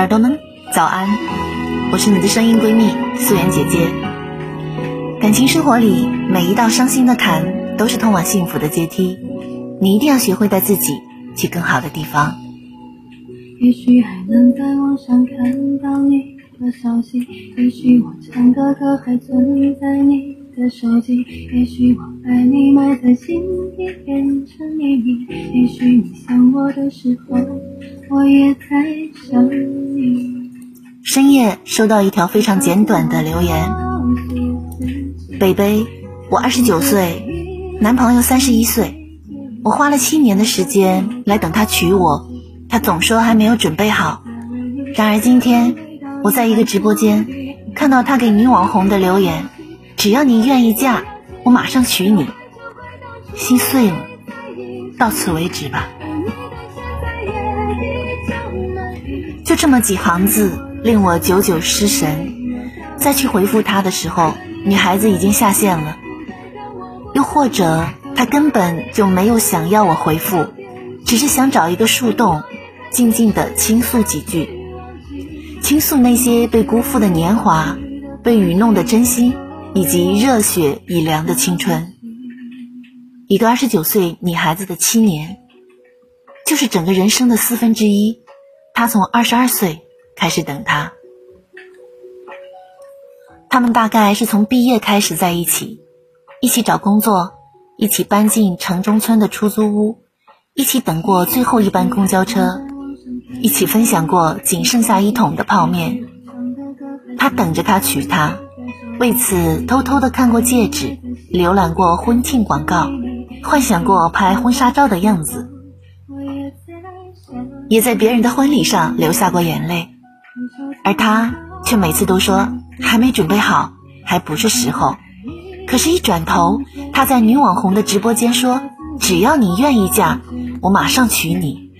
耳朵们，早安！我是你的声音闺蜜素颜姐姐。感情生活里，每一道伤心的坎都是通往幸福的阶梯。你一定要学会带自己去更好的地方。也许还能在网上看到你的消息，也许我唱的歌还存在你的手机，也许我爱你埋在心底变成秘密，也许你想我的时候，我也在。深夜收到一条非常简短的留言：北北，我二十九岁，男朋友三十一岁。我花了七年的时间来等他娶我，他总说还没有准备好。然而今天我在一个直播间看到他给女网红的留言：“只要你愿意嫁，我马上娶你。”心碎了，到此为止吧。这么几行字令我久久失神。再去回复他的时候，女孩子已经下线了。又或者。他根本就没有想要我回复，只是想找一个树洞，静静的倾诉几句，倾诉那些被辜负的年华，被愚弄的真心，以及热血已凉的青春。一个二十九岁女孩子的七年，就是整个人生的四分之一。他从二十二岁开始等他，他们大概是从毕业开始在一起，一起找工作。一起搬进城中村的出租屋，一起等过最后一班公交车，一起分享过仅剩下一桶的泡面。他等着他娶她，为此偷偷的看过戒指，浏览过婚庆广告，幻想过拍婚纱照的样子，也在别人的婚礼上流下过眼泪，而他却每次都说还没准备好，还不是时候。可是，一转头，他在女网红的直播间说：“只要你愿意嫁，我马上娶你。”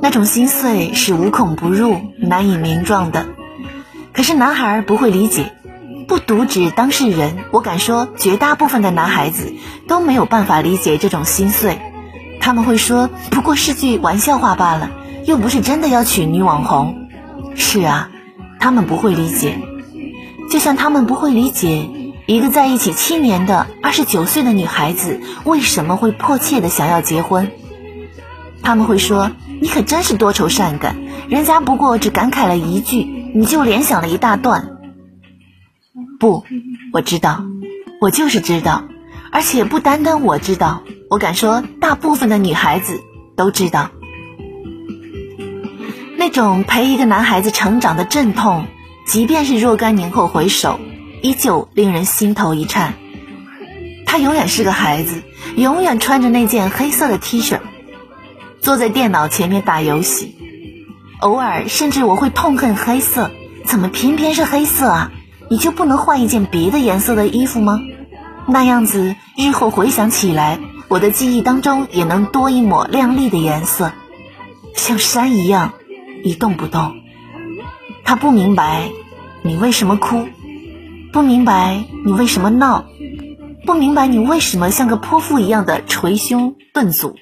那种心碎是无孔不入、难以名状的。可是男孩不会理解，不独指当事人，我敢说，绝大部分的男孩子都没有办法理解这种心碎。他们会说：“不过是句玩笑话罢了，又不是真的要娶女网红。”是啊，他们不会理解。就像他们不会理解一个在一起七年的二十九岁的女孩子为什么会迫切的想要结婚。他们会说：“你可真是多愁善感，人家不过只感慨了一句，你就联想了一大段。”不，我知道，我就是知道，而且不单单我知道，我敢说大部分的女孩子都知道，那种陪一个男孩子成长的阵痛。即便是若干年后回首，依旧令人心头一颤。他永远是个孩子，永远穿着那件黑色的 T 恤，坐在电脑前面打游戏。偶尔，甚至我会痛恨黑色，怎么偏偏是黑色啊？你就不能换一件别的颜色的衣服吗？那样子，日后回想起来，我的记忆当中也能多一抹亮丽的颜色，像山一样，一动不动。他不明白你为什么哭，不明白你为什么闹，不明白你为什么像个泼妇一样的捶胸顿足，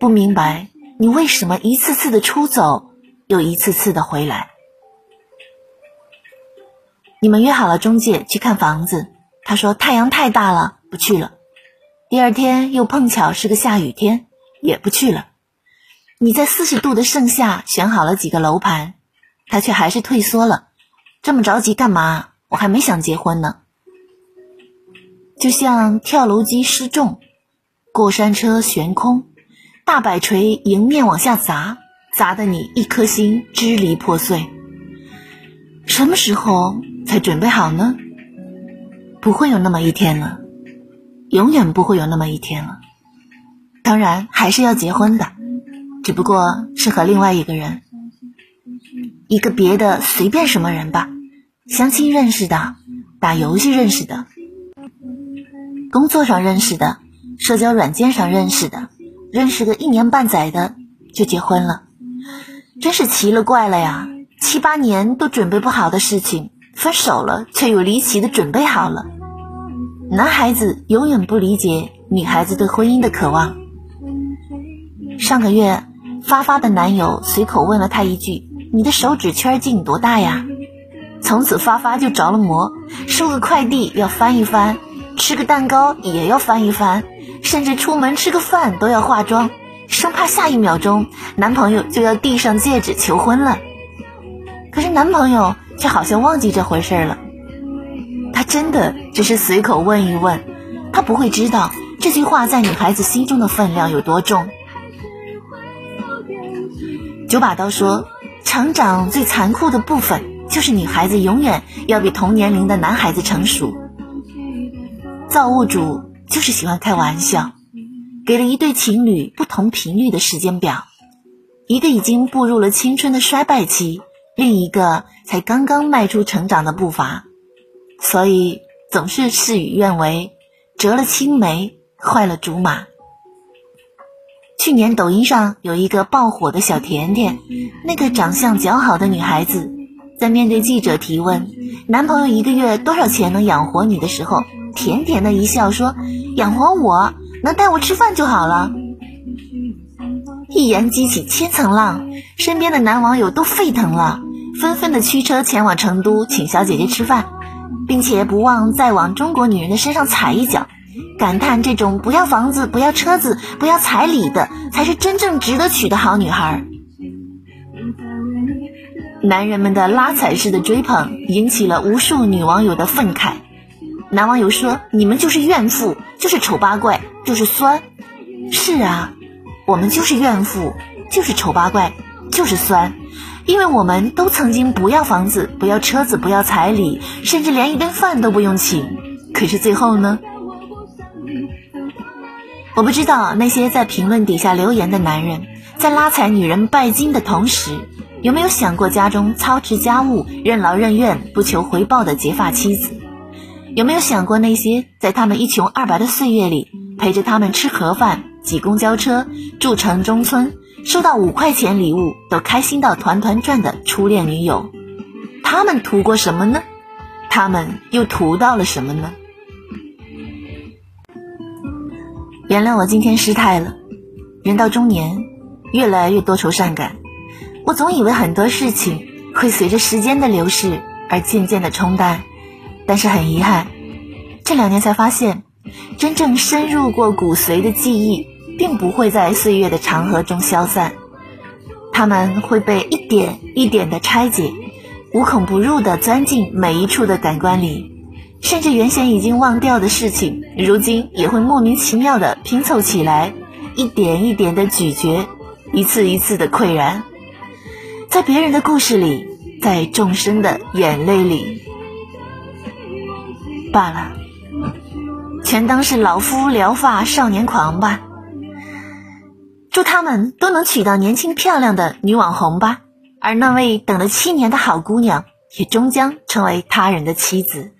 不明白你为什么一次次的出走，又一次次的回来。你们约好了中介去看房子，他说太阳太大了，不去了。第二天又碰巧是个下雨天，也不去了。你在四十度的盛夏选好了几个楼盘。他却还是退缩了，这么着急干嘛？我还没想结婚呢。就像跳楼机失重，过山车悬空，大摆锤迎面往下砸，砸得你一颗心支离破碎。什么时候才准备好呢？不会有那么一天了，永远不会有那么一天了。当然还是要结婚的，只不过是和另外一个人。一个别的随便什么人吧，相亲认识的，打游戏认识的，工作上认识的，社交软件上认识的，认识个一年半载的。就结婚了，真是奇了怪了呀！七八年都准备不好的事情，分手了却又离奇的准备好了。男孩子永远不理解女孩子对婚姻的渴望。上个月。发发的男友随口问了她一句：“你的手指圈径多大呀？”从此发发就着了魔，收个快递要翻一翻，吃个蛋糕也要翻一翻，甚至出门吃个饭都要化妆，生怕下一秒钟男朋友就要递上戒指求婚了。可是男朋友却好像忘记这回事了，真的只是随口问一问，他不会知道这句话在女孩子心中的分量有多重。九把刀说，成长最残酷的部分就是女孩子永远要比同年龄的男孩子成熟。造物主就是喜欢开玩笑，给了一对情侣不同频率的时间表，一个已经步入了青春的衰败期。另一个才刚刚迈出成长的步伐，所以总是事与愿违，折了青梅，坏了竹马。去年抖音上有一个爆火的小甜甜，那个长相姣好的女孩子，在面对记者提问“男朋友一个月多少钱能养活你”的时候，甜甜的一笑说：“养活我，能带我吃饭就好了。”一言激起千层浪，身边的男网友都沸腾了，纷纷的驱车前往成都请小姐姐吃饭，并且不忘再往中国女人的身上踩一脚，感叹这种不要房子、不要车子、不要彩礼的，才是真正值得娶的好女孩。男人们的拉踩式的追捧，引起了无数女网友的愤慨。男网友说：“你们就是怨妇，就是丑八怪，就是酸。”是啊。我们就是怨妇，就是丑八怪，就是酸，因为我们都曾经不要房子，不要车子，不要彩礼，甚至连一顿饭都不用请。可是最后呢？我不知道那些在评论底下留言的男人，在拉踩女人拜金的同时，有没有想过家中操持家务、任劳任怨、不求回报的结发妻子？有没有想过那些在他们一穷二白的岁月里，陪着他们吃盒饭？挤公交车，住城中村，收到五块钱礼物都开心到团团转的初恋女友，他们图过什么呢？他们又图到了什么呢？原谅我今天失态了。人到中年，越来越多愁善感。我总以为很多事情会随着时间的流逝而渐渐的冲淡，但是很遗憾，这两年才发现，真正深入过骨髓的记忆。并不会在岁月的长河中消散，他们会被一点一点的拆解，无孔不入的钻进每一处的感官里，甚至原先已经忘掉的事情，如今也会莫名其妙的拼凑起来，一点一点的咀嚼，一次一次的溃然，在别人的故事里，在众生的眼泪里，罢了，全当是老夫聊发少年狂吧。祝他们都能娶到年轻漂亮的女网红吧，而那位等了七年的好姑娘，也终将成为他人的妻子。